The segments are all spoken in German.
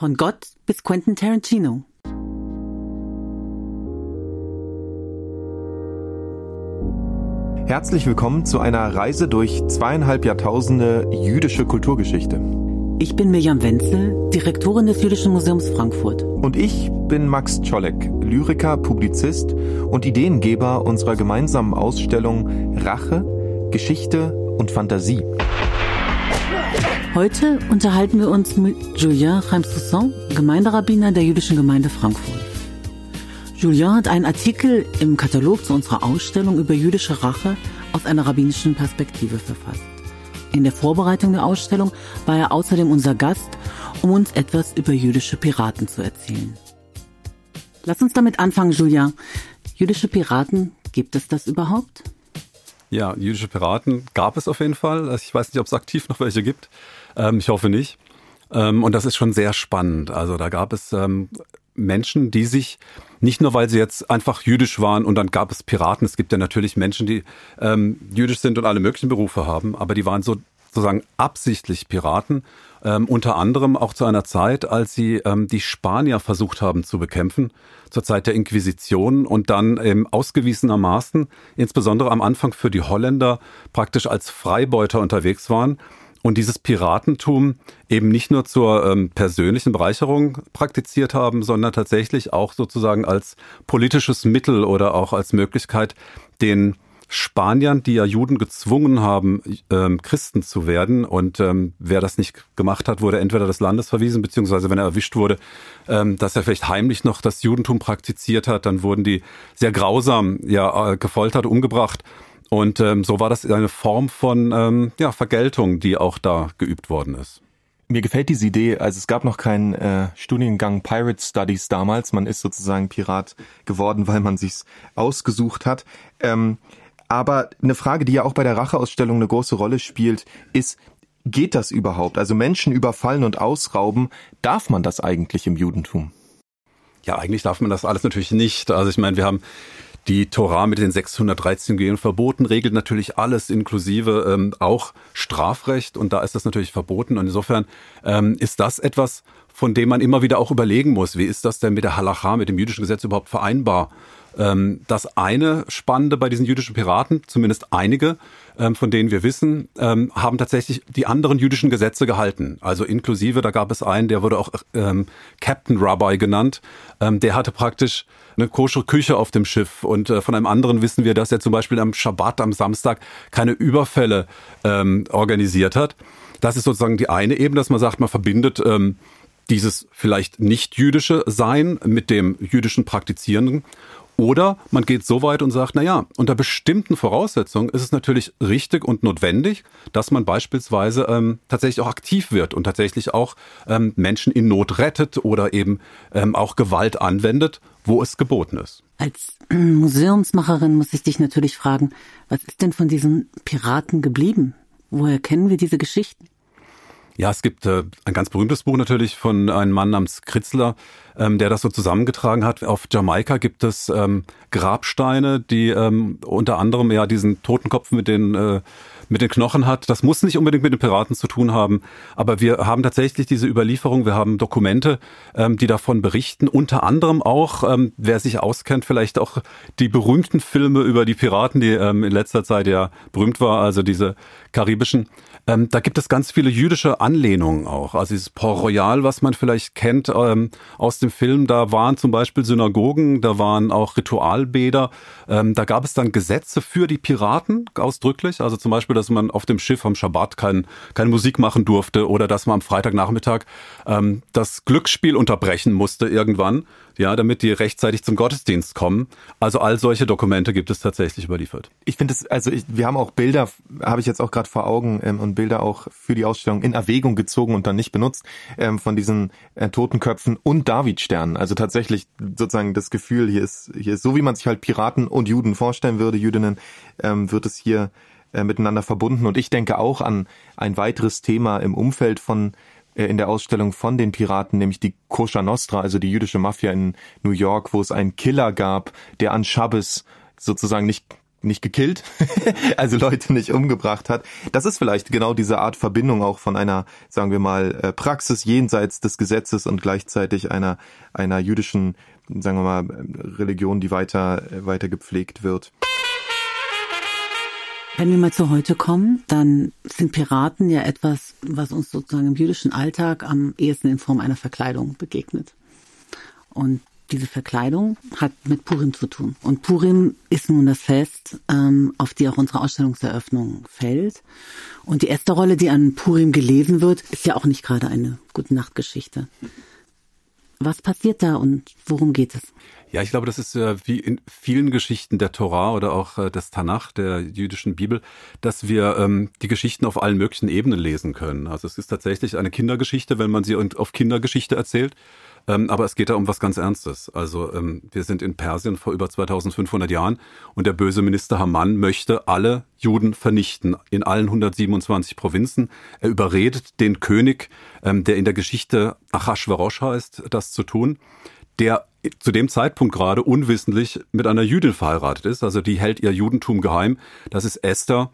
Von Gott bis Quentin Tarantino. Herzlich willkommen zu einer Reise durch zweieinhalb Jahrtausende jüdische Kulturgeschichte. Ich bin Mirjam Wenzel, Direktorin des Jüdischen Museums Frankfurt. Und ich bin Max Czolek, Lyriker, Publizist und Ideengeber unserer gemeinsamen Ausstellung Rache, Geschichte und Fantasie. Heute unterhalten wir uns mit Julien Reims-Toussaint, Gemeinderabbiner der Jüdischen Gemeinde Frankfurt. Julien hat einen Artikel im Katalog zu unserer Ausstellung über jüdische Rache aus einer rabbinischen Perspektive verfasst. In der Vorbereitung der Ausstellung war er außerdem unser Gast, um uns etwas über jüdische Piraten zu erzählen. Lass uns damit anfangen, Julien. Jüdische Piraten, gibt es das überhaupt? Ja, jüdische Piraten gab es auf jeden Fall. Ich weiß nicht, ob es aktiv noch welche gibt. Ähm, ich hoffe nicht. Ähm, und das ist schon sehr spannend. Also da gab es ähm, Menschen, die sich nicht nur, weil sie jetzt einfach jüdisch waren und dann gab es Piraten. Es gibt ja natürlich Menschen, die ähm, jüdisch sind und alle möglichen Berufe haben, aber die waren so sozusagen absichtlich Piraten, ähm, unter anderem auch zu einer Zeit, als sie ähm, die Spanier versucht haben zu bekämpfen, zur Zeit der Inquisition und dann ähm, ausgewiesenermaßen, insbesondere am Anfang für die Holländer, praktisch als Freibeuter unterwegs waren und dieses Piratentum eben nicht nur zur ähm, persönlichen Bereicherung praktiziert haben, sondern tatsächlich auch sozusagen als politisches Mittel oder auch als Möglichkeit, den Spaniern, die ja Juden gezwungen haben, ähm, Christen zu werden. Und ähm, wer das nicht gemacht hat, wurde entweder des Landes verwiesen, beziehungsweise wenn er erwischt wurde, ähm, dass er vielleicht heimlich noch das Judentum praktiziert hat, dann wurden die sehr grausam ja äh, gefoltert, umgebracht. Und ähm, so war das eine Form von ähm, ja, Vergeltung, die auch da geübt worden ist. Mir gefällt diese Idee, also es gab noch keinen äh, Studiengang Pirate Studies damals. Man ist sozusagen Pirat geworden, weil man sich's ausgesucht hat. Ähm, aber eine Frage, die ja auch bei der Racheausstellung eine große Rolle spielt, ist, geht das überhaupt? Also Menschen überfallen und ausrauben, darf man das eigentlich im Judentum? Ja, eigentlich darf man das alles natürlich nicht. Also ich meine, wir haben die Torah mit den 613 Gehen Verboten regelt natürlich alles, inklusive ähm, auch Strafrecht. Und da ist das natürlich verboten. Und insofern ähm, ist das etwas, von dem man immer wieder auch überlegen muss. Wie ist das denn mit der Halacha, mit dem jüdischen Gesetz überhaupt vereinbar? Ähm, das eine Spannende bei diesen jüdischen Piraten, zumindest einige, von denen wir wissen, ähm, haben tatsächlich die anderen jüdischen Gesetze gehalten. Also inklusive, da gab es einen, der wurde auch ähm, Captain Rabbi genannt. Ähm, der hatte praktisch eine kosche Küche auf dem Schiff. Und äh, von einem anderen wissen wir, dass er zum Beispiel am Schabbat, am Samstag, keine Überfälle ähm, organisiert hat. Das ist sozusagen die eine Ebene, dass man sagt, man verbindet ähm, dieses vielleicht nicht jüdische Sein mit dem jüdischen Praktizierenden. Oder man geht so weit und sagt, na ja, unter bestimmten Voraussetzungen ist es natürlich richtig und notwendig, dass man beispielsweise ähm, tatsächlich auch aktiv wird und tatsächlich auch ähm, Menschen in Not rettet oder eben ähm, auch Gewalt anwendet, wo es geboten ist. Als Museumsmacherin muss ich dich natürlich fragen, was ist denn von diesen Piraten geblieben? Woher kennen wir diese Geschichten? Ja, es gibt äh, ein ganz berühmtes Buch natürlich von einem Mann namens Kritzler, ähm, der das so zusammengetragen hat. Auf Jamaika gibt es ähm, Grabsteine, die ähm, unter anderem ja diesen Totenkopf mit den äh, mit den Knochen hat. Das muss nicht unbedingt mit den Piraten zu tun haben, aber wir haben tatsächlich diese Überlieferung, wir haben Dokumente, ähm, die davon berichten, unter anderem auch, ähm, wer sich auskennt, vielleicht auch die berühmten Filme über die Piraten, die ähm, in letzter Zeit ja berühmt war, also diese karibischen. Ähm, da gibt es ganz viele jüdische Anlehnungen auch. Also dieses Port Royal, was man vielleicht kennt ähm, aus dem Film, da waren zum Beispiel Synagogen, da waren auch Ritualbäder. Ähm, da gab es dann Gesetze für die Piraten ausdrücklich. Also zum Beispiel, dass man auf dem Schiff am Schabbat kein, keine Musik machen durfte oder dass man am Freitagnachmittag ähm, das Glücksspiel unterbrechen musste irgendwann ja, damit die rechtzeitig zum Gottesdienst kommen. Also all solche Dokumente gibt es tatsächlich überliefert. Ich finde es, also ich, wir haben auch Bilder, habe ich jetzt auch gerade vor Augen ähm, und Bilder auch für die Ausstellung in Erwägung gezogen und dann nicht benutzt ähm, von diesen äh, Totenköpfen und Davidsternen. Also tatsächlich sozusagen das Gefühl, hier ist hier ist so wie man sich halt Piraten und Juden vorstellen würde, Jüdinnen, ähm, wird es hier äh, miteinander verbunden. Und ich denke auch an ein weiteres Thema im Umfeld von äh, in der Ausstellung von den Piraten, nämlich die Kosher Nostra, also die jüdische Mafia in New York, wo es einen Killer gab, der an Schabbes sozusagen nicht nicht gekillt, also Leute nicht umgebracht hat. Das ist vielleicht genau diese Art Verbindung auch von einer, sagen wir mal, äh, Praxis jenseits des Gesetzes und gleichzeitig einer einer jüdischen, sagen wir mal, Religion, die weiter weiter gepflegt wird. Wenn wir mal zu heute kommen, dann sind Piraten ja etwas, was uns sozusagen im jüdischen Alltag am ehesten in Form einer Verkleidung begegnet. Und diese Verkleidung hat mit Purim zu tun. Und Purim ist nun das Fest, ähm, auf die auch unsere Ausstellungseröffnung fällt. Und die erste Rolle, die an Purim gelesen wird, ist ja auch nicht gerade eine Gute Nachtgeschichte. Was passiert da und worum geht es? Ja, ich glaube, das ist äh, wie in vielen Geschichten der Torah oder auch äh, des Tanach, der jüdischen Bibel, dass wir ähm, die Geschichten auf allen möglichen Ebenen lesen können. Also es ist tatsächlich eine Kindergeschichte, wenn man sie auf Kindergeschichte erzählt. Ähm, aber es geht da um was ganz Ernstes. Also ähm, wir sind in Persien vor über 2500 Jahren und der böse Minister Haman möchte alle Juden vernichten in allen 127 Provinzen. Er überredet den König, ähm, der in der Geschichte Achashverosh heißt, das zu tun der zu dem Zeitpunkt gerade unwissentlich mit einer Jüdin verheiratet ist. Also die hält ihr Judentum geheim. Das ist Esther.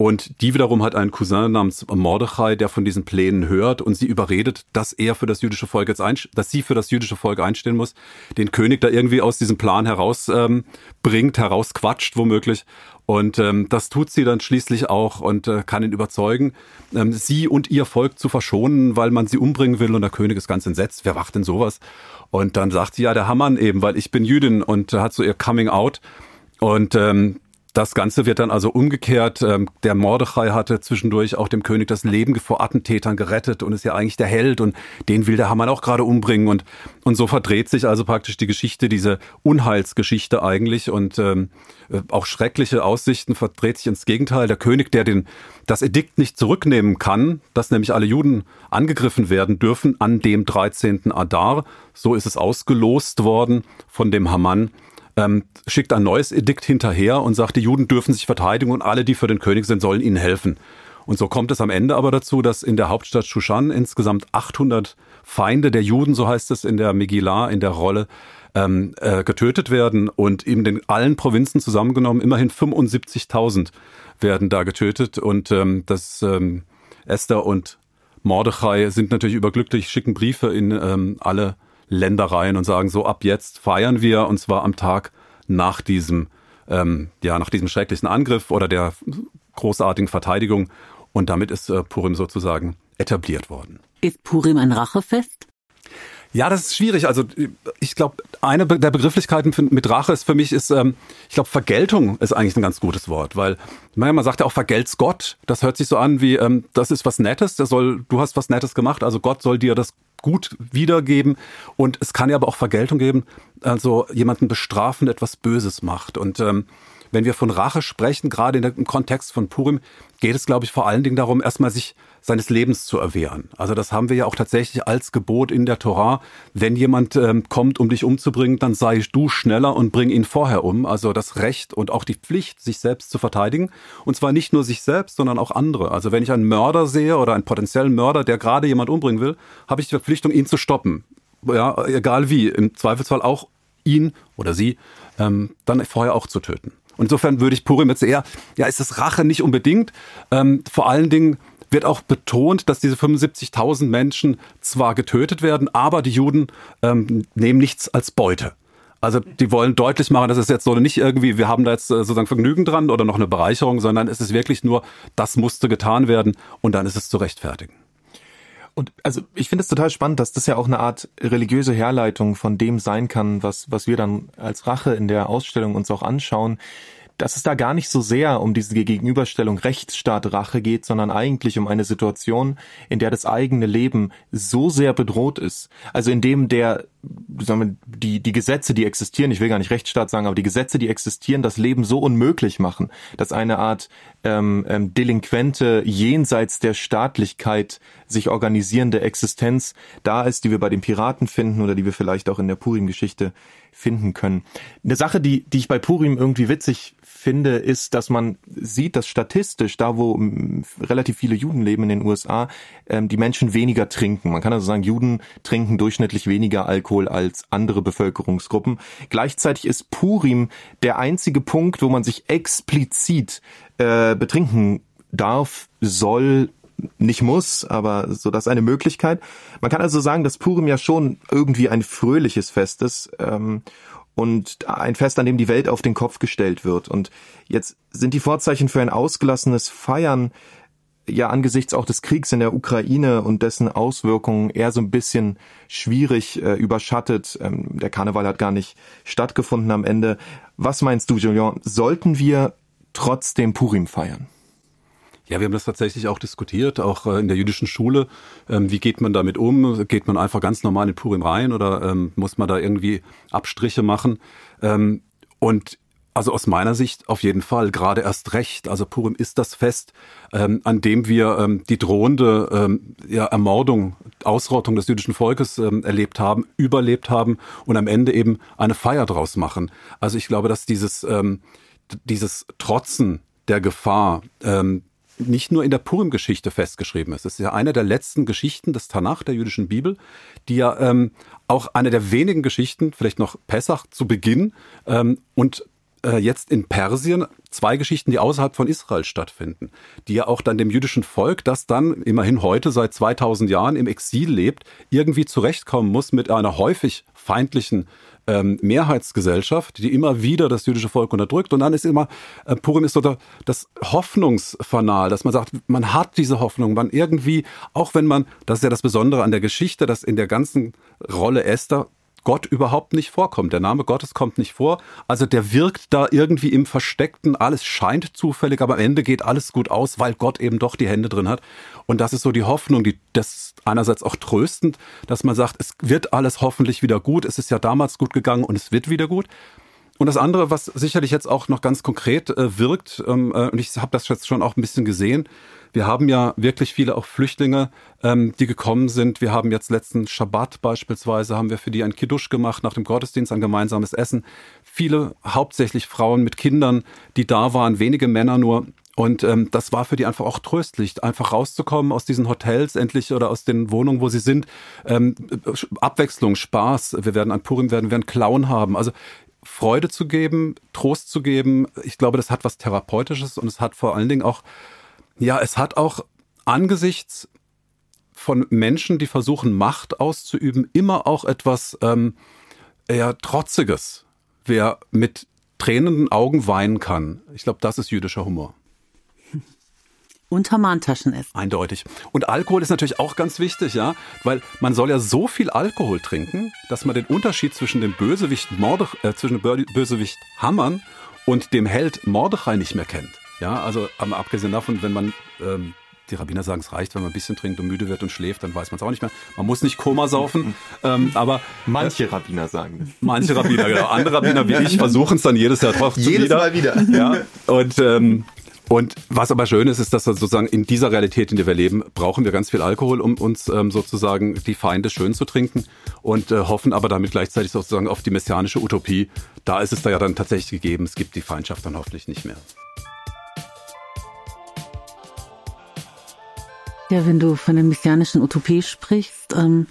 Und die wiederum hat einen Cousin namens Mordechai, der von diesen Plänen hört und sie überredet, dass er für das jüdische Volk jetzt einst dass sie für das jüdische Volk einstehen muss, den König da irgendwie aus diesem Plan herausbringt, ähm, herausquatscht womöglich. Und ähm, das tut sie dann schließlich auch und äh, kann ihn überzeugen, ähm, sie und ihr Volk zu verschonen, weil man sie umbringen will. Und der König ist ganz entsetzt. Wer macht denn sowas? Und dann sagt sie ja der Hammann eben, weil ich bin Jüdin und hat so ihr Coming Out. Und ähm, das Ganze wird dann also umgekehrt. Ähm, der Mordechai hatte zwischendurch auch dem König das Leben vor Attentätern gerettet und ist ja eigentlich der Held und den will der Hammann auch gerade umbringen und und so verdreht sich also praktisch die Geschichte, diese Unheilsgeschichte eigentlich und ähm, äh, auch schreckliche Aussichten verdreht sich ins Gegenteil. Der König, der den das Edikt nicht zurücknehmen kann, dass nämlich alle Juden angegriffen werden dürfen an dem 13. Adar, so ist es ausgelost worden von dem Hamann ähm, schickt ein neues Edikt hinterher und sagt, die Juden dürfen sich verteidigen und alle, die für den König sind, sollen ihnen helfen. Und so kommt es am Ende aber dazu, dass in der Hauptstadt Shushan insgesamt 800 Feinde der Juden, so heißt es in der Megillah, in der Rolle, ähm, äh, getötet werden und in den allen Provinzen zusammengenommen immerhin 75.000 werden da getötet und ähm, das ähm, Esther und Mordechai sind natürlich überglücklich, schicken Briefe in ähm, alle Ländereien und sagen so, ab jetzt feiern wir und zwar am Tag nach diesem, ähm, ja, nach diesem schrecklichen Angriff oder der großartigen Verteidigung. Und damit ist äh, Purim sozusagen etabliert worden. Ist Purim ein Rachefest? Ja, das ist schwierig. Also ich glaube, eine der Begrifflichkeiten mit Rache ist für mich ist, ähm, ich glaube, Vergeltung ist eigentlich ein ganz gutes Wort, weil man sagt ja auch vergelt's Gott. Das hört sich so an wie, ähm, das ist was Nettes. Der soll, du hast was Nettes gemacht, also Gott soll dir das gut wiedergeben. Und es kann ja aber auch Vergeltung geben, also jemanden bestrafen, der etwas Böses macht. Und ähm, wenn wir von Rache sprechen, gerade im Kontext von Purim, geht es, glaube ich, vor allen Dingen darum, erstmal sich seines Lebens zu erwehren. Also das haben wir ja auch tatsächlich als Gebot in der Torah. Wenn jemand ähm, kommt, um dich umzubringen, dann sei du schneller und bring ihn vorher um. Also das Recht und auch die Pflicht, sich selbst zu verteidigen. Und zwar nicht nur sich selbst, sondern auch andere. Also wenn ich einen Mörder sehe oder einen potenziellen Mörder, der gerade jemand umbringen will, habe ich die Verpflichtung, ihn zu stoppen. Ja, egal wie. Im Zweifelsfall auch ihn oder sie ähm, dann vorher auch zu töten. Insofern würde ich Purim jetzt eher, ja, ist es Rache nicht unbedingt. Ähm, vor allen Dingen wird auch betont, dass diese 75.000 Menschen zwar getötet werden, aber die Juden ähm, nehmen nichts als Beute. Also die wollen deutlich machen, dass es jetzt so nicht irgendwie, wir haben da jetzt äh, sozusagen Vergnügen dran oder noch eine Bereicherung, sondern es ist wirklich nur, das musste getan werden und dann ist es zu rechtfertigen. Und also ich finde es total spannend, dass das ja auch eine Art religiöse Herleitung von dem sein kann, was, was wir dann als Rache in der Ausstellung uns auch anschauen dass es da gar nicht so sehr um diese Gegenüberstellung Rechtsstaat-Rache geht, sondern eigentlich um eine Situation, in der das eigene Leben so sehr bedroht ist. Also in dem der, sagen wir, die, die Gesetze, die existieren, ich will gar nicht Rechtsstaat sagen, aber die Gesetze, die existieren, das Leben so unmöglich machen, dass eine Art ähm, ähm, delinquente, jenseits der Staatlichkeit sich organisierende Existenz da ist, die wir bei den Piraten finden oder die wir vielleicht auch in der Purim-Geschichte finden können. Eine Sache, die, die ich bei Purim irgendwie witzig finde, ist, dass man sieht, dass statistisch, da wo relativ viele Juden leben in den USA, ähm, die Menschen weniger trinken. Man kann also sagen, Juden trinken durchschnittlich weniger Alkohol Alkohol als andere Bevölkerungsgruppen. Gleichzeitig ist Purim der einzige Punkt, wo man sich explizit äh, betrinken darf, soll, nicht muss, aber so das ist eine Möglichkeit. Man kann also sagen, dass Purim ja schon irgendwie ein fröhliches Fest ist ähm, und ein Fest, an dem die Welt auf den Kopf gestellt wird. Und jetzt sind die Vorzeichen für ein ausgelassenes Feiern ja angesichts auch des Kriegs in der Ukraine und dessen Auswirkungen eher so ein bisschen schwierig äh, überschattet. Ähm, der Karneval hat gar nicht stattgefunden am Ende. Was meinst du, Julian? Sollten wir trotzdem Purim feiern? Ja, wir haben das tatsächlich auch diskutiert, auch äh, in der jüdischen Schule. Ähm, wie geht man damit um? Geht man einfach ganz normal in Purim rein oder ähm, muss man da irgendwie Abstriche machen? Ähm, und also aus meiner Sicht auf jeden Fall, gerade erst recht. Also Purim ist das Fest, ähm, an dem wir ähm, die drohende ähm, ja, Ermordung, Ausrottung des jüdischen Volkes ähm, erlebt haben, überlebt haben und am Ende eben eine Feier draus machen. Also ich glaube, dass dieses, ähm, dieses Trotzen der Gefahr, ähm, nicht nur in der Purim-Geschichte festgeschrieben ist. Es ist ja eine der letzten Geschichten des Tanach, der jüdischen Bibel, die ja ähm, auch eine der wenigen Geschichten, vielleicht noch Pessach zu Beginn ähm, und äh, jetzt in Persien zwei Geschichten, die außerhalb von Israel stattfinden, die ja auch dann dem jüdischen Volk, das dann immerhin heute seit 2000 Jahren im Exil lebt, irgendwie zurechtkommen muss mit einer häufig feindlichen ähm, Mehrheitsgesellschaft, die immer wieder das jüdische Volk unterdrückt. Und dann ist immer, äh, Purim ist so da, das Hoffnungsfanal, dass man sagt, man hat diese Hoffnung, man irgendwie, auch wenn man, das ist ja das Besondere an der Geschichte, dass in der ganzen Rolle Esther Gott überhaupt nicht vorkommt. Der Name Gottes kommt nicht vor. Also der wirkt da irgendwie im Versteckten. Alles scheint zufällig, aber am Ende geht alles gut aus, weil Gott eben doch die Hände drin hat. Und das ist so die Hoffnung, die das einerseits auch tröstend, dass man sagt, es wird alles hoffentlich wieder gut. Es ist ja damals gut gegangen und es wird wieder gut. Und das andere, was sicherlich jetzt auch noch ganz konkret äh, wirkt, ähm, äh, und ich habe das jetzt schon auch ein bisschen gesehen, wir haben ja wirklich viele auch Flüchtlinge, ähm, die gekommen sind. Wir haben jetzt letzten Schabbat beispielsweise, haben wir für die ein Kiddush gemacht, nach dem Gottesdienst ein gemeinsames Essen. Viele, hauptsächlich Frauen mit Kindern, die da waren, wenige Männer nur. Und ähm, das war für die einfach auch tröstlich, einfach rauszukommen aus diesen Hotels endlich oder aus den Wohnungen, wo sie sind. Ähm, Abwechslung, Spaß. Wir werden an Purim werden, werden Clown haben. Also Freude zu geben, Trost zu geben. Ich glaube, das hat was Therapeutisches und es hat vor allen Dingen auch ja, es hat auch angesichts von Menschen, die versuchen, Macht auszuüben, immer auch etwas ähm, eher Trotziges. Wer mit tränenden Augen weinen kann, ich glaube, das ist jüdischer Humor. Und Hamantaschen essen. Eindeutig. Und Alkohol ist natürlich auch ganz wichtig, ja, weil man soll ja so viel Alkohol trinken, dass man den Unterschied zwischen dem Bösewicht Mordech, äh, zwischen dem Bösewicht Hammern und dem Held Mordechai nicht mehr kennt. Ja, also aber abgesehen davon, wenn man ähm, die Rabbiner sagen, es reicht, wenn man ein bisschen trinkt und müde wird und schläft, dann weiß man es auch nicht mehr. Man muss nicht Koma saufen, ähm, aber manche äh, Rabbiner sagen das. Manche Rabbiner, genau. Andere Rabbiner wie ich versuchen es dann jedes Jahr drauf Jedes wieder. Mal wieder. Ja. Und ähm, und was aber schön ist, ist, dass sozusagen in dieser Realität, in der wir leben, brauchen wir ganz viel Alkohol, um uns ähm, sozusagen die Feinde schön zu trinken und äh, hoffen aber damit gleichzeitig sozusagen auf die messianische Utopie. Da ist es da ja dann tatsächlich gegeben. Es gibt die Feindschaft dann hoffentlich nicht mehr. Ja, wenn du von der messianischen Utopie sprichst, ähm,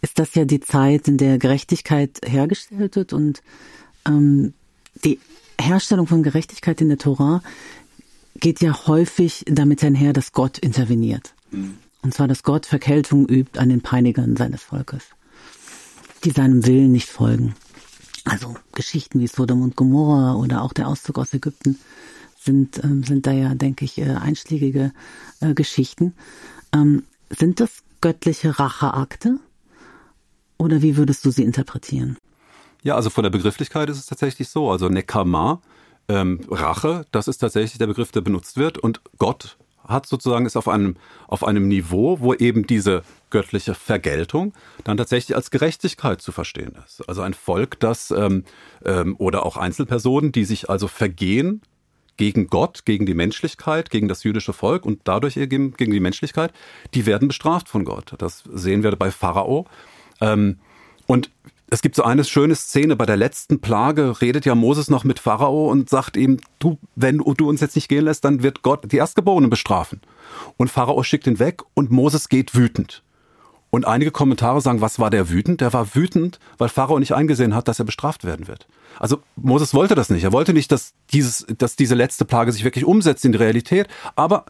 ist das ja die Zeit, in der Gerechtigkeit hergestellt wird und ähm, die Herstellung von Gerechtigkeit in der Tora geht ja häufig damit einher, dass Gott interveniert. Mhm. Und zwar, dass Gott Verkältung übt an den Peinigern seines Volkes, die seinem Willen nicht folgen. Also Geschichten wie Sodom und Gomorra oder auch der Auszug aus Ägypten sind, ähm, sind da ja, denke ich, äh, einschlägige äh, Geschichten. Ähm, sind das göttliche Racheakte? Oder wie würdest du sie interpretieren? Ja, also von der Begrifflichkeit ist es tatsächlich so. Also Nekama, ähm, Rache, das ist tatsächlich der Begriff, der benutzt wird. Und Gott hat sozusagen ist auf einem, auf einem Niveau, wo eben diese göttliche Vergeltung dann tatsächlich als Gerechtigkeit zu verstehen ist. Also ein Volk, das ähm, ähm, oder auch Einzelpersonen, die sich also vergehen gegen Gott, gegen die Menschlichkeit, gegen das jüdische Volk und dadurch gegen, gegen die Menschlichkeit, die werden bestraft von Gott. Das sehen wir bei Pharao. Ähm, und es gibt so eine schöne Szene, bei der letzten Plage redet ja Moses noch mit Pharao und sagt ihm, du, wenn du uns jetzt nicht gehen lässt, dann wird Gott die Erstgeborenen bestrafen. Und Pharao schickt ihn weg und Moses geht wütend. Und einige Kommentare sagen, was war der wütend? Der war wütend, weil Pharao nicht eingesehen hat, dass er bestraft werden wird. Also Moses wollte das nicht. Er wollte nicht, dass, dieses, dass diese letzte Plage sich wirklich umsetzt in die Realität. Aber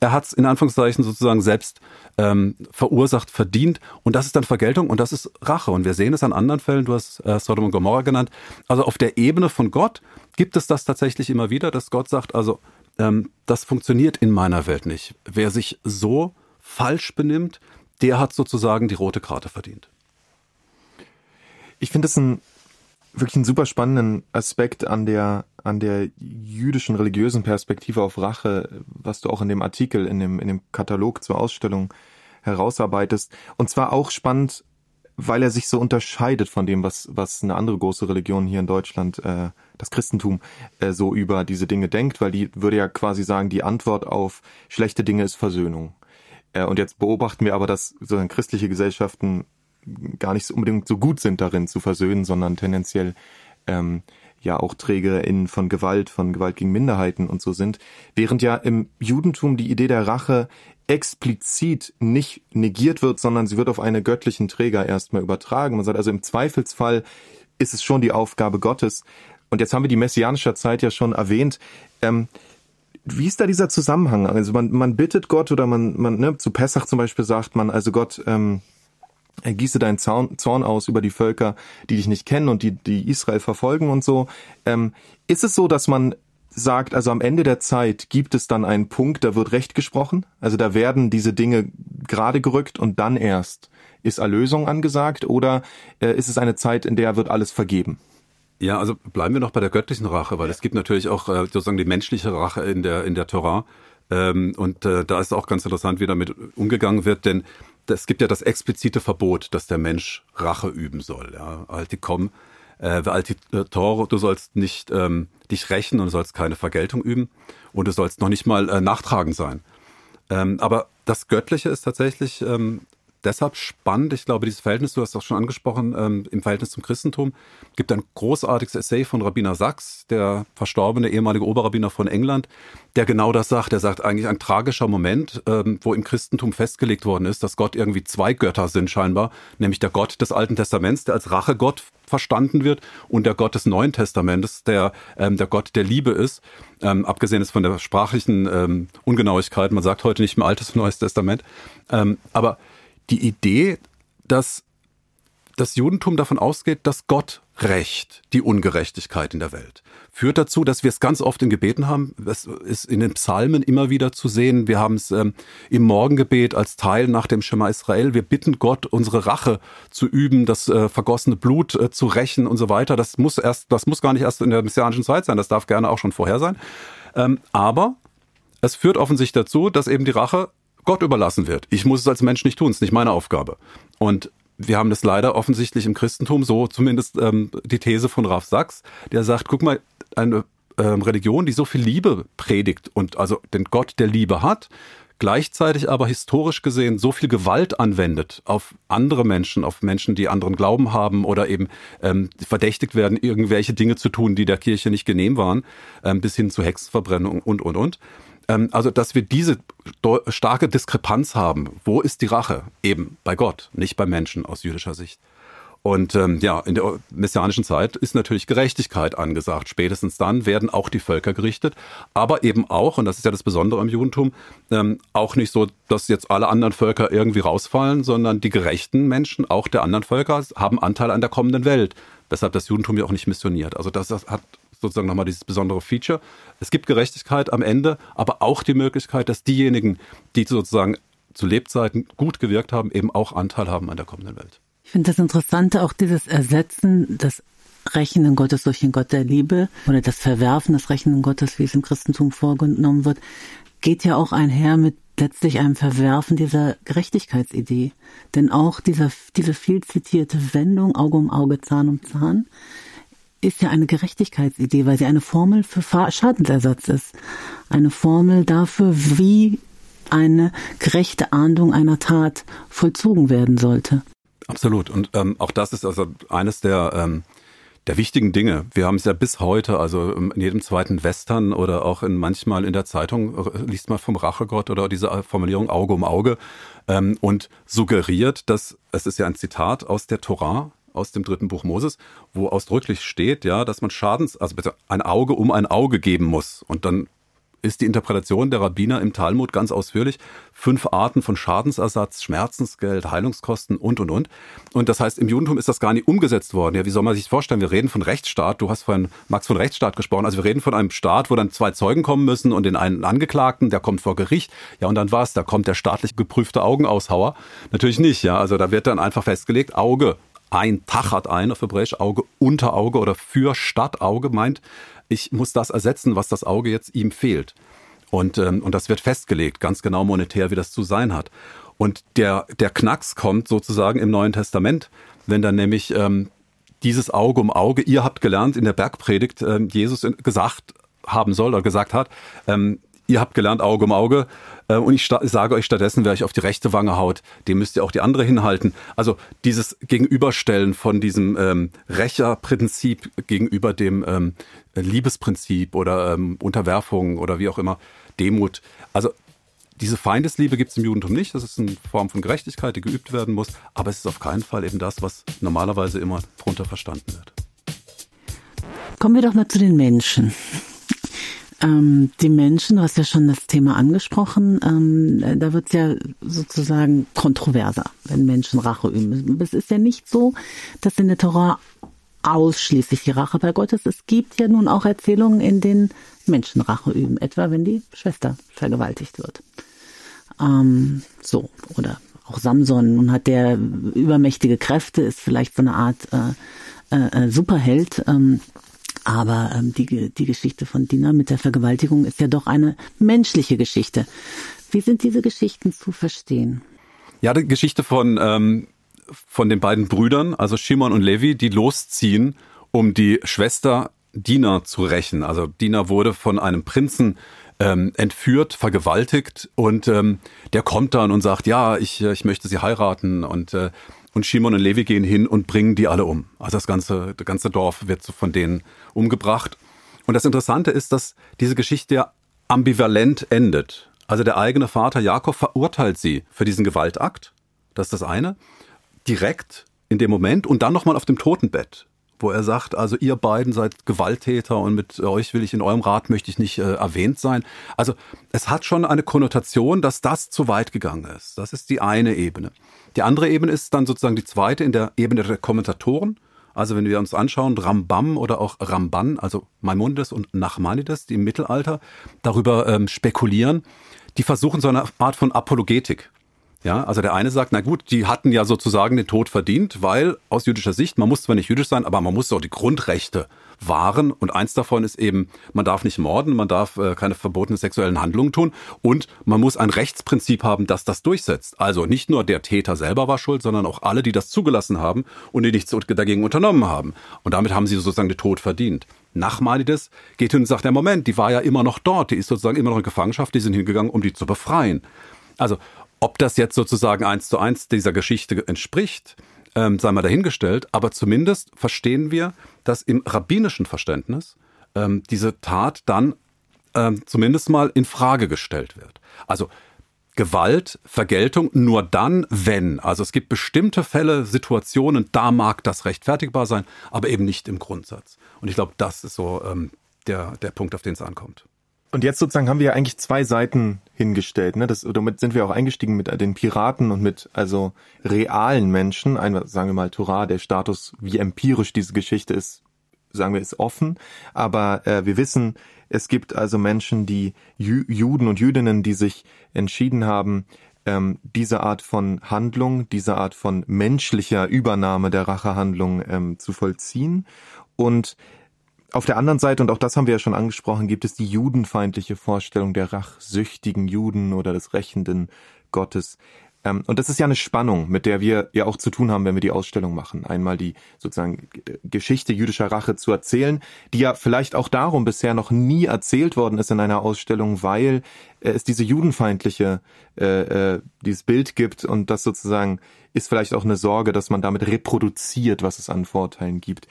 er hat es in Anführungszeichen sozusagen selbst ähm, verursacht, verdient. Und das ist dann Vergeltung und das ist Rache. Und wir sehen es an anderen Fällen, du hast äh, Sodom und Gomorra genannt. Also auf der Ebene von Gott gibt es das tatsächlich immer wieder, dass Gott sagt, also ähm, das funktioniert in meiner Welt nicht. Wer sich so falsch benimmt, der hat sozusagen die rote Karte verdient. Ich finde es ein wirklich einen super spannenden Aspekt an der an der jüdischen religiösen Perspektive auf Rache, was du auch in dem Artikel in dem in dem Katalog zur Ausstellung herausarbeitest und zwar auch spannend, weil er sich so unterscheidet von dem, was was eine andere große Religion hier in Deutschland, äh, das Christentum, äh, so über diese Dinge denkt, weil die würde ja quasi sagen, die Antwort auf schlechte Dinge ist Versöhnung. Äh, und jetzt beobachten wir aber, dass so christliche Gesellschaften gar nicht unbedingt so gut sind darin zu versöhnen, sondern tendenziell ähm, ja auch TrägerInnen von Gewalt, von Gewalt gegen Minderheiten und so sind. Während ja im Judentum die Idee der Rache explizit nicht negiert wird, sondern sie wird auf einen göttlichen Träger erstmal übertragen. Man sagt also im Zweifelsfall ist es schon die Aufgabe Gottes. Und jetzt haben wir die messianische Zeit ja schon erwähnt. Ähm, wie ist da dieser Zusammenhang? Also man, man bittet Gott oder man, man ne, zu Pessach zum Beispiel sagt man, also Gott, ähm, gieße deinen Zorn, Zorn aus über die Völker, die dich nicht kennen und die, die Israel verfolgen und so. Ähm, ist es so, dass man sagt, also am Ende der Zeit gibt es dann einen Punkt, da wird Recht gesprochen? Also da werden diese Dinge gerade gerückt und dann erst ist Erlösung angesagt oder äh, ist es eine Zeit, in der wird alles vergeben? Ja, also bleiben wir noch bei der göttlichen Rache, weil es gibt natürlich auch äh, sozusagen die menschliche Rache in der in der Torah. Ähm, und äh, da ist auch ganz interessant, wie damit umgegangen wird, denn es gibt ja das explizite Verbot, dass der Mensch Rache üben soll. Ja, Altikom, äh, Alti Tor, du sollst nicht ähm, dich rächen und du sollst keine Vergeltung üben und du sollst noch nicht mal äh, nachtragend sein. Ähm, aber das Göttliche ist tatsächlich ähm, deshalb spannend. Ich glaube, dieses Verhältnis, du hast auch schon angesprochen, ähm, im Verhältnis zum Christentum, gibt ein großartiges Essay von Rabbiner Sachs, der verstorbene ehemalige Oberrabbiner von England, der genau das sagt. Der sagt eigentlich ein tragischer Moment, ähm, wo im Christentum festgelegt worden ist, dass Gott irgendwie zwei Götter sind scheinbar, nämlich der Gott des Alten Testaments, der als Rachegott verstanden wird und der Gott des Neuen Testamentes, der ähm, der Gott der Liebe ist. Ähm, abgesehen ist von der sprachlichen ähm, Ungenauigkeit, man sagt heute nicht mehr Altes und Neues Testament. Ähm, aber die Idee, dass das Judentum davon ausgeht, dass Gott Recht, die Ungerechtigkeit in der Welt. Führt dazu, dass wir es ganz oft in Gebeten haben. Es ist in den Psalmen immer wieder zu sehen. Wir haben es ähm, im Morgengebet als Teil nach dem Schema Israel. Wir bitten Gott, unsere Rache zu üben, das äh, vergossene Blut äh, zu rächen und so weiter. Das muss erst, das muss gar nicht erst in der messianischen Zeit sein. Das darf gerne auch schon vorher sein. Ähm, aber es führt offensichtlich dazu, dass eben die Rache Gott überlassen wird. Ich muss es als Mensch nicht tun, es ist nicht meine Aufgabe. Und wir haben das leider offensichtlich im Christentum, so zumindest ähm, die These von Ralf Sachs, der sagt, guck mal, eine ähm, Religion, die so viel Liebe predigt und also den Gott der Liebe hat, gleichzeitig aber historisch gesehen so viel Gewalt anwendet auf andere Menschen, auf Menschen, die anderen Glauben haben oder eben ähm, verdächtigt werden, irgendwelche Dinge zu tun, die der Kirche nicht genehm waren, ähm, bis hin zu Hexenverbrennung und, und, und also, dass wir diese starke Diskrepanz haben. Wo ist die Rache? Eben bei Gott, nicht bei Menschen aus jüdischer Sicht. Und ähm, ja, in der messianischen Zeit ist natürlich Gerechtigkeit angesagt. Spätestens dann werden auch die Völker gerichtet, aber eben auch, und das ist ja das Besondere am Judentum, ähm, auch nicht so, dass jetzt alle anderen Völker irgendwie rausfallen, sondern die gerechten Menschen, auch der anderen Völker, haben Anteil an der kommenden Welt. Weshalb das Judentum ja auch nicht missioniert. Also das, das hat sozusagen nochmal dieses besondere Feature. Es gibt Gerechtigkeit am Ende, aber auch die Möglichkeit, dass diejenigen, die sozusagen zu Lebzeiten gut gewirkt haben, eben auch Anteil haben an der kommenden Welt. Ich finde das Interessante auch dieses Ersetzen des Rechnen Gottes durch den Gott der Liebe oder das Verwerfen des Rechnen Gottes, wie es im Christentum vorgenommen wird, geht ja auch einher mit letztlich einem Verwerfen dieser Gerechtigkeitsidee. Denn auch dieser, diese viel zitierte Wendung Auge um Auge, Zahn um Zahn ist ja eine Gerechtigkeitsidee, weil sie eine Formel für Schadensersatz ist. Eine Formel dafür, wie eine gerechte Ahndung einer Tat vollzogen werden sollte. Absolut. Und ähm, auch das ist also eines der, ähm, der wichtigen Dinge. Wir haben es ja bis heute, also in jedem zweiten Western oder auch in manchmal in der Zeitung äh, liest man vom Rachegott oder diese Formulierung Auge um Auge ähm, und suggeriert, dass es ist ja ein Zitat aus der Torah, aus dem dritten Buch Moses, wo ausdrücklich steht, ja, dass man Schadens, also bitte ein Auge um ein Auge geben muss. Und dann ist die Interpretation der Rabbiner im Talmud ganz ausführlich. Fünf Arten von Schadensersatz, Schmerzensgeld, Heilungskosten und, und, und. Und das heißt, im Judentum ist das gar nicht umgesetzt worden. Ja, wie soll man sich vorstellen? Wir reden von Rechtsstaat. Du hast vorhin, Max, von Rechtsstaat gesprochen. Also wir reden von einem Staat, wo dann zwei Zeugen kommen müssen und den einen Angeklagten, der kommt vor Gericht. Ja, und dann war's. Da kommt der staatlich geprüfte Augenaushauer. Natürlich nicht, ja. Also da wird dann einfach festgelegt, Auge ein Tachat ein auf Hebräisch, Auge unter Auge oder für statt Auge meint, ich muss das ersetzen, was das Auge jetzt ihm fehlt. Und, ähm, und das wird festgelegt, ganz genau monetär, wie das zu sein hat. Und der, der Knacks kommt sozusagen im Neuen Testament, wenn dann nämlich ähm, dieses Auge um Auge, ihr habt gelernt in der Bergpredigt, ähm, Jesus gesagt haben soll oder gesagt hat, ähm, ihr habt gelernt Auge um Auge äh, und ich sage euch stattdessen, wer euch auf die rechte Wange haut, dem müsst ihr auch die andere hinhalten. Also dieses Gegenüberstellen von diesem ähm, Rächerprinzip gegenüber dem ähm, Liebesprinzip oder ähm, Unterwerfung oder wie auch immer, Demut. Also diese Feindesliebe gibt es im Judentum nicht. Das ist eine Form von Gerechtigkeit, die geübt werden muss. Aber es ist auf keinen Fall eben das, was normalerweise immer drunter verstanden wird. Kommen wir doch mal zu den Menschen. Ähm, die Menschen, du hast ja schon das Thema angesprochen, ähm, da wird es ja sozusagen kontroverser, wenn Menschen Rache üben. Es ist ja nicht so, dass in der Torah ausschließlich die Rache bei Gott ist. Es gibt ja nun auch Erzählungen, in denen Menschen Rache üben, etwa wenn die Schwester vergewaltigt wird. Ähm, so, oder auch Samson nun hat der übermächtige Kräfte, ist vielleicht so eine Art äh, äh, äh Superheld. Ähm, aber ähm, die, die Geschichte von Dina mit der Vergewaltigung ist ja doch eine menschliche Geschichte. Wie sind diese Geschichten zu verstehen? Ja, die Geschichte von, ähm, von den beiden Brüdern, also Shimon und Levi, die losziehen, um die Schwester Dina zu rächen. Also Dina wurde von einem Prinzen ähm, entführt, vergewaltigt und ähm, der kommt dann und sagt, ja, ich, ich möchte sie heiraten und äh, und Shimon und Levi gehen hin und bringen die alle um. Also das ganze, das ganze Dorf wird von denen umgebracht. Und das Interessante ist, dass diese Geschichte ja ambivalent endet. Also der eigene Vater Jakob verurteilt sie für diesen Gewaltakt. Das ist das eine. Direkt in dem Moment und dann nochmal auf dem Totenbett, wo er sagt, also ihr beiden seid Gewalttäter und mit euch will ich in eurem Rat möchte ich nicht äh, erwähnt sein. Also es hat schon eine Konnotation, dass das zu weit gegangen ist. Das ist die eine Ebene. Die andere Ebene ist dann sozusagen die zweite in der Ebene der Kommentatoren. Also wenn wir uns anschauen, Rambam oder auch Ramban, also Maimonides und Nachmanides, die im Mittelalter darüber ähm, spekulieren, die versuchen so eine Art von Apologetik. Ja, also der eine sagt, na gut, die hatten ja sozusagen den Tod verdient, weil aus jüdischer Sicht, man muss zwar nicht jüdisch sein, aber man muss auch die Grundrechte wahren. Und eins davon ist eben, man darf nicht morden, man darf äh, keine verbotenen sexuellen Handlungen tun und man muss ein Rechtsprinzip haben, das das durchsetzt. Also nicht nur der Täter selber war schuld, sondern auch alle, die das zugelassen haben und die nichts dagegen unternommen haben. Und damit haben sie sozusagen den Tod verdient. Nachmalides geht hin und sagt, der Moment, die war ja immer noch dort, die ist sozusagen immer noch in Gefangenschaft, die sind hingegangen, um die zu befreien. Also, ob das jetzt sozusagen eins zu eins dieser Geschichte entspricht, ähm, sei mal dahingestellt, aber zumindest verstehen wir, dass im rabbinischen Verständnis ähm, diese Tat dann ähm, zumindest mal in Frage gestellt wird. Also Gewalt, Vergeltung nur dann, wenn. Also es gibt bestimmte Fälle, Situationen, da mag das rechtfertigbar sein, aber eben nicht im Grundsatz. Und ich glaube, das ist so ähm, der, der Punkt, auf den es ankommt. Und jetzt sozusagen haben wir ja eigentlich zwei Seiten hingestellt. Ne? Das, damit sind wir auch eingestiegen mit den Piraten und mit also realen Menschen. Einmal sagen wir mal Torah, der Status, wie empirisch diese Geschichte ist, sagen wir, ist offen. Aber äh, wir wissen, es gibt also Menschen, die Jü Juden und Jüdinnen, die sich entschieden haben, ähm, diese Art von Handlung, diese Art von menschlicher Übernahme der Rachehandlung ähm, zu vollziehen. Und auf der anderen Seite, und auch das haben wir ja schon angesprochen, gibt es die judenfeindliche Vorstellung der rachsüchtigen Juden oder des rächenden Gottes. Ähm, und das ist ja eine Spannung, mit der wir ja auch zu tun haben, wenn wir die Ausstellung machen. Einmal die sozusagen Geschichte jüdischer Rache zu erzählen, die ja vielleicht auch darum bisher noch nie erzählt worden ist in einer Ausstellung, weil äh, es diese judenfeindliche, äh, äh, dieses Bild gibt und das sozusagen ist vielleicht auch eine Sorge, dass man damit reproduziert, was es an Vorteilen gibt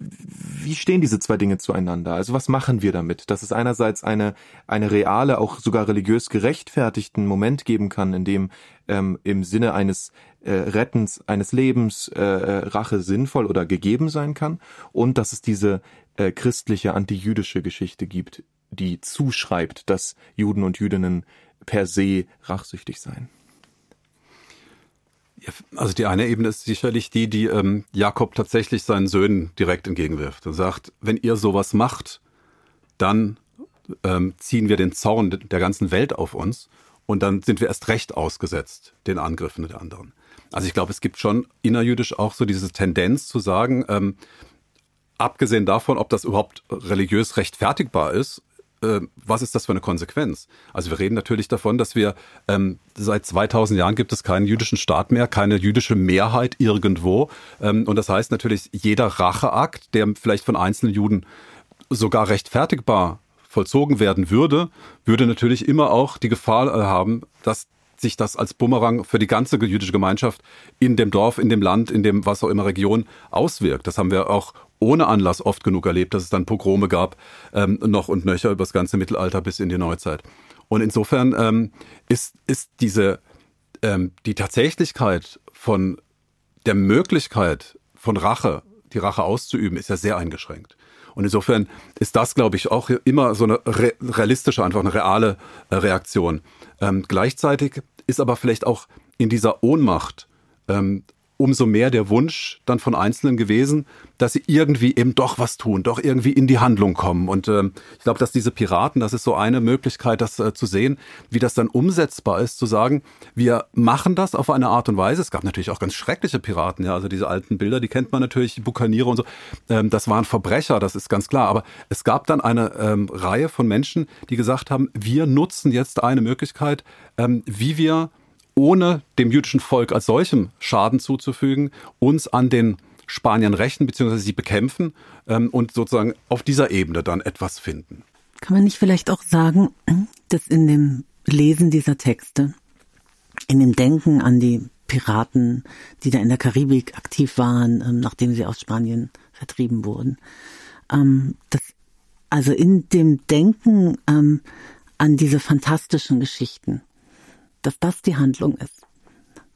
wie stehen diese zwei Dinge zueinander? Also was machen wir damit? Dass es einerseits eine, eine reale, auch sogar religiös gerechtfertigten Moment geben kann, in dem ähm, im Sinne eines äh, Rettens eines Lebens äh, äh, Rache sinnvoll oder gegeben sein kann und dass es diese äh, christliche antijüdische Geschichte gibt, die zuschreibt, dass Juden und Jüdinnen per se rachsüchtig seien. Also die eine Ebene ist sicherlich die, die ähm, Jakob tatsächlich seinen Söhnen direkt entgegenwirft und sagt, wenn ihr sowas macht, dann ähm, ziehen wir den Zorn der ganzen Welt auf uns und dann sind wir erst recht ausgesetzt den Angriffen der anderen. Also ich glaube, es gibt schon innerjüdisch auch so diese Tendenz zu sagen, ähm, abgesehen davon, ob das überhaupt religiös rechtfertigbar ist, äh, was ist das für eine Konsequenz? Also wir reden natürlich davon, dass wir ähm, seit 2000 Jahren gibt es keinen jüdischen Staat mehr, keine jüdische Mehrheit irgendwo. Ähm, und das heißt natürlich, jeder Racheakt, der vielleicht von einzelnen Juden sogar rechtfertigbar vollzogen werden würde, würde natürlich immer auch die Gefahr äh, haben, dass sich das als Bumerang für die ganze jüdische Gemeinschaft in dem Dorf, in dem Land, in dem was auch immer Region auswirkt. Das haben wir auch ohne Anlass oft genug erlebt, dass es dann Pogrome gab, ähm, noch und nöcher über das ganze Mittelalter bis in die Neuzeit. Und insofern ähm, ist, ist diese, ähm, die Tatsächlichkeit von der Möglichkeit von Rache, die Rache auszuüben, ist ja sehr eingeschränkt. Und insofern ist das, glaube ich, auch immer so eine realistische, einfach eine reale äh, Reaktion. Ähm, gleichzeitig ist aber vielleicht auch in dieser Ohnmacht ähm, umso mehr der Wunsch dann von Einzelnen gewesen, dass sie irgendwie eben doch was tun, doch irgendwie in die Handlung kommen. Und ähm, ich glaube, dass diese Piraten, das ist so eine Möglichkeit, das äh, zu sehen, wie das dann umsetzbar ist, zu sagen, wir machen das auf eine Art und Weise. Es gab natürlich auch ganz schreckliche Piraten, ja, also diese alten Bilder, die kennt man natürlich, Bukaniere und so. Ähm, das waren Verbrecher, das ist ganz klar. Aber es gab dann eine ähm, Reihe von Menschen, die gesagt haben, wir nutzen jetzt eine Möglichkeit, ähm, wie wir ohne dem jüdischen Volk als solchem Schaden zuzufügen, uns an den Spaniern rächen bzw. sie bekämpfen ähm, und sozusagen auf dieser Ebene dann etwas finden. Kann man nicht vielleicht auch sagen, dass in dem Lesen dieser Texte, in dem Denken an die Piraten, die da in der Karibik aktiv waren, ähm, nachdem sie aus Spanien vertrieben wurden, ähm, dass also in dem Denken ähm, an diese fantastischen Geschichten, dass das die Handlung ist.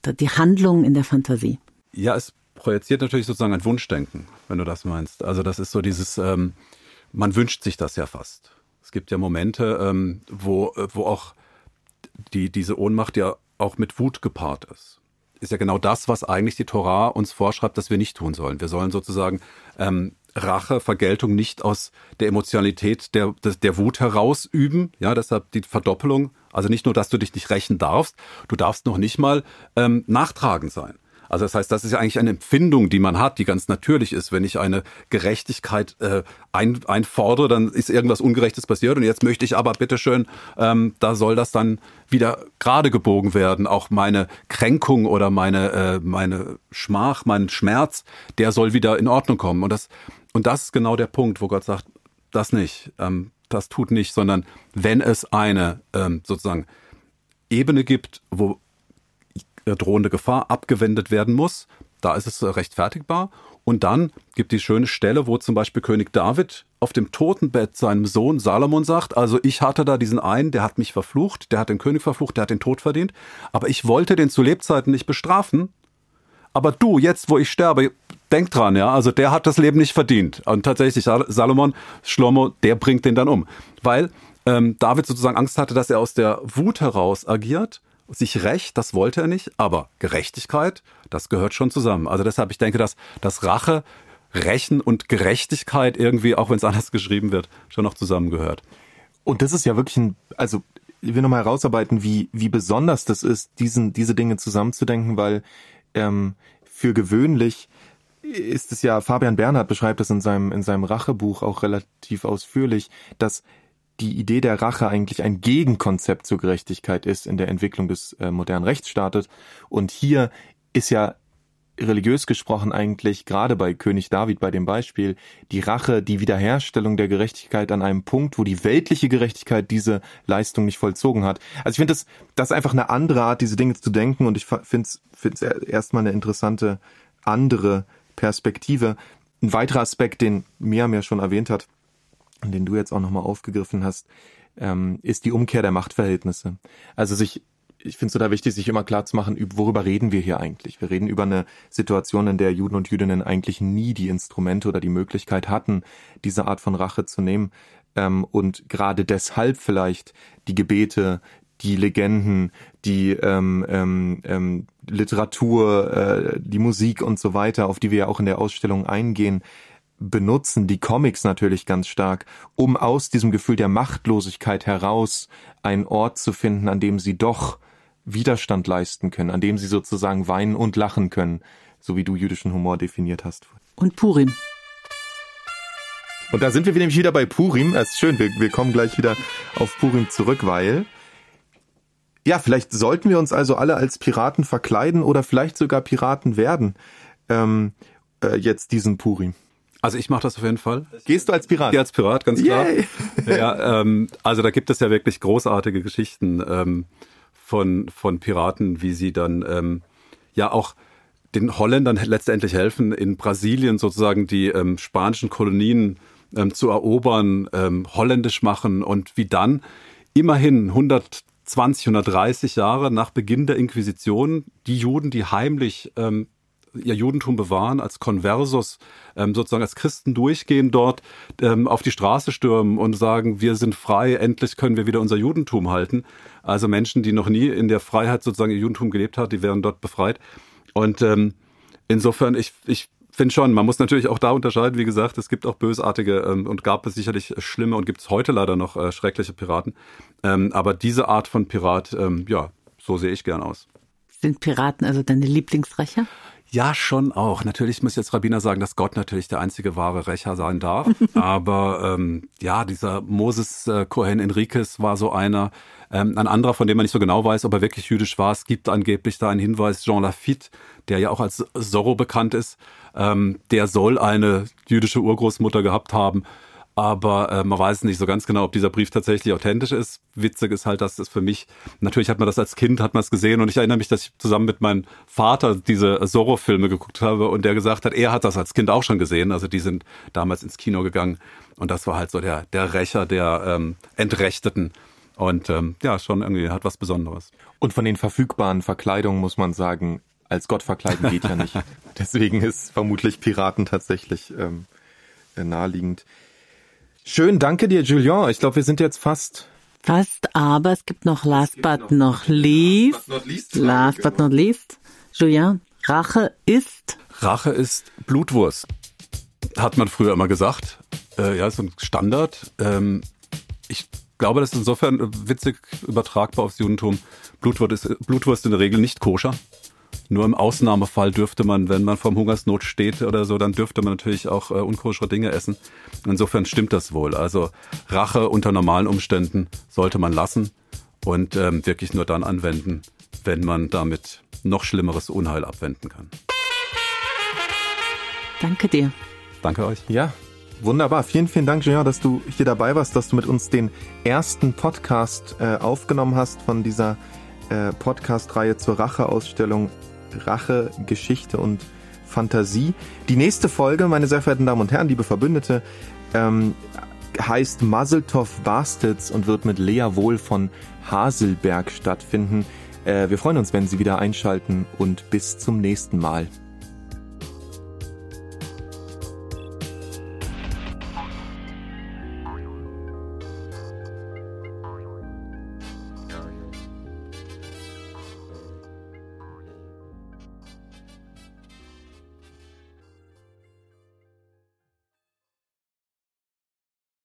Die Handlung in der Fantasie. Ja, es projiziert natürlich sozusagen ein Wunschdenken, wenn du das meinst. Also das ist so dieses, ähm, man wünscht sich das ja fast. Es gibt ja Momente, ähm, wo, äh, wo auch die, diese Ohnmacht ja auch mit Wut gepaart ist. Ist ja genau das, was eigentlich die Torah uns vorschreibt, dass wir nicht tun sollen. Wir sollen sozusagen ähm, Rache, Vergeltung nicht aus der Emotionalität der, der, der Wut heraus üben. Ja, deshalb die Verdoppelung. Also nicht nur, dass du dich nicht rächen darfst, du darfst noch nicht mal ähm, nachtragend sein. Also das heißt, das ist ja eigentlich eine Empfindung, die man hat, die ganz natürlich ist. Wenn ich eine Gerechtigkeit äh, ein, einfordere, dann ist irgendwas Ungerechtes passiert und jetzt möchte ich aber bitteschön, ähm, da soll das dann wieder gerade gebogen werden. Auch meine Kränkung oder meine, äh, meine Schmach, mein Schmerz, der soll wieder in Ordnung kommen. Und das, und das ist genau der Punkt, wo Gott sagt, das nicht, ähm, das tut nicht, sondern wenn es eine ähm, sozusagen Ebene gibt, wo äh, drohende Gefahr abgewendet werden muss. Da ist es äh, rechtfertigbar. Und dann gibt die schöne Stelle, wo zum Beispiel König David auf dem Totenbett seinem Sohn Salomon sagt, also ich hatte da diesen einen, der hat mich verflucht, der hat den König verflucht, der hat den Tod verdient, aber ich wollte den zu Lebzeiten nicht bestrafen. Aber du, jetzt wo ich sterbe, denk dran, ja, also der hat das Leben nicht verdient. Und tatsächlich, Salomon, Schlomo, der bringt den dann um. Weil ähm, David sozusagen Angst hatte, dass er aus der Wut heraus agiert sich Recht, das wollte er nicht, aber Gerechtigkeit, das gehört schon zusammen. Also deshalb, ich denke, dass das Rache, Rächen und Gerechtigkeit irgendwie, auch wenn es anders geschrieben wird, schon noch zusammengehört. Und das ist ja wirklich ein, also ich will nochmal herausarbeiten, wie, wie besonders das ist, diesen, diese Dinge zusammenzudenken, weil ähm, für gewöhnlich ist es ja, Fabian Bernhard beschreibt das in seinem, in seinem Rachebuch auch relativ ausführlich, dass die Idee der Rache eigentlich ein Gegenkonzept zur Gerechtigkeit ist in der Entwicklung des äh, modernen Rechtsstaates. Und hier ist ja religiös gesprochen eigentlich gerade bei König David bei dem Beispiel die Rache, die Wiederherstellung der Gerechtigkeit an einem Punkt, wo die weltliche Gerechtigkeit diese Leistung nicht vollzogen hat. Also ich finde das, das ist einfach eine andere Art, diese Dinge zu denken und ich finde es erstmal eine interessante andere Perspektive. ein weiterer Aspekt, den Miam ja schon erwähnt hat, und den du jetzt auch nochmal aufgegriffen hast, ähm, ist die Umkehr der Machtverhältnisse. Also sich ich finde es total wichtig, sich immer klar zu machen, worüber reden wir hier eigentlich. Wir reden über eine Situation, in der Juden und Jüdinnen eigentlich nie die Instrumente oder die Möglichkeit hatten, diese Art von Rache zu nehmen. Ähm, und gerade deshalb vielleicht die Gebete, die Legenden, die ähm, ähm, ähm, Literatur, äh, die Musik und so weiter, auf die wir ja auch in der Ausstellung eingehen, benutzen, die Comics natürlich ganz stark, um aus diesem Gefühl der Machtlosigkeit heraus einen Ort zu finden, an dem sie doch Widerstand leisten können, an dem sie sozusagen weinen und lachen können, so wie du jüdischen Humor definiert hast. Und Purim. Und da sind wir nämlich wieder bei Purim. Das ist schön, wir, wir kommen gleich wieder auf Purim zurück, weil ja, vielleicht sollten wir uns also alle als Piraten verkleiden oder vielleicht sogar Piraten werden. Ähm, äh, jetzt diesen Purim. Also ich mache das auf jeden Fall. Gehst du als Pirat? Ja, als Pirat, ganz klar. Yay. Ja, ähm, also da gibt es ja wirklich großartige Geschichten. Ähm, von, von Piraten, wie sie dann ähm, ja auch den Holländern letztendlich helfen, in Brasilien sozusagen die ähm, spanischen Kolonien ähm, zu erobern, ähm, holländisch machen und wie dann immerhin 120, 130 Jahre nach Beginn der Inquisition die Juden, die heimlich ähm, ihr Judentum bewahren, als Konversus ähm, sozusagen als Christen durchgehen dort, ähm, auf die Straße stürmen und sagen, wir sind frei, endlich können wir wieder unser Judentum halten. Also Menschen, die noch nie in der Freiheit sozusagen ihr Judentum gelebt haben, die werden dort befreit. Und ähm, insofern, ich, ich finde schon, man muss natürlich auch da unterscheiden, wie gesagt, es gibt auch bösartige ähm, und gab es sicherlich schlimme und gibt es heute leider noch äh, schreckliche Piraten. Ähm, aber diese Art von Pirat, ähm, ja, so sehe ich gern aus. Sind Piraten also deine Lieblingsrächer? Ja, schon auch. Natürlich muss jetzt Rabbiner sagen, dass Gott natürlich der einzige wahre Rächer sein darf. Aber ähm, ja, dieser Moses äh, Cohen Enriquez war so einer. Ähm, ein anderer, von dem man nicht so genau weiß, ob er wirklich jüdisch war. Es gibt angeblich da einen Hinweis, Jean Lafitte, der ja auch als Zorro bekannt ist. Ähm, der soll eine jüdische Urgroßmutter gehabt haben aber äh, man weiß nicht so ganz genau, ob dieser Brief tatsächlich authentisch ist. Witzig ist halt, dass es für mich, natürlich hat man das als Kind, hat man es gesehen und ich erinnere mich, dass ich zusammen mit meinem Vater diese Zorro-Filme geguckt habe und der gesagt hat, er hat das als Kind auch schon gesehen, also die sind damals ins Kino gegangen und das war halt so der, der Rächer der ähm, Entrechteten und ähm, ja, schon irgendwie hat was Besonderes. Und von den verfügbaren Verkleidungen muss man sagen, als Gott verkleiden geht ja nicht. Deswegen ist vermutlich Piraten tatsächlich ähm, naheliegend. Schön, danke dir, Julien. Ich glaube, wir sind jetzt fast. Fast, aber es gibt noch last but not least. Last but not least. Julien, Rache ist. Rache ist Blutwurst. Hat man früher immer gesagt. Äh, ja, so ein Standard. Ähm, ich glaube, das ist insofern witzig übertragbar aufs Judentum. Blutwurst ist, Blutwurst in der Regel nicht koscher. Nur im Ausnahmefall dürfte man, wenn man vom Hungersnot steht oder so, dann dürfte man natürlich auch äh, unkoschere Dinge essen. Insofern stimmt das wohl. Also Rache unter normalen Umständen sollte man lassen und ähm, wirklich nur dann anwenden, wenn man damit noch schlimmeres Unheil abwenden kann. Danke dir. Danke euch. Ja, Wunderbar. Vielen, vielen Dank, Jean, dass du hier dabei warst, dass du mit uns den ersten Podcast äh, aufgenommen hast von dieser äh, Podcast-Reihe zur Rache-Ausstellung Rache, Geschichte und Fantasie. Die nächste Folge, meine sehr verehrten Damen und Herren, liebe Verbündete, ähm, heißt Muzzletov Bastards und wird mit Lea Wohl von Haselberg stattfinden. Äh, wir freuen uns, wenn Sie wieder einschalten und bis zum nächsten Mal.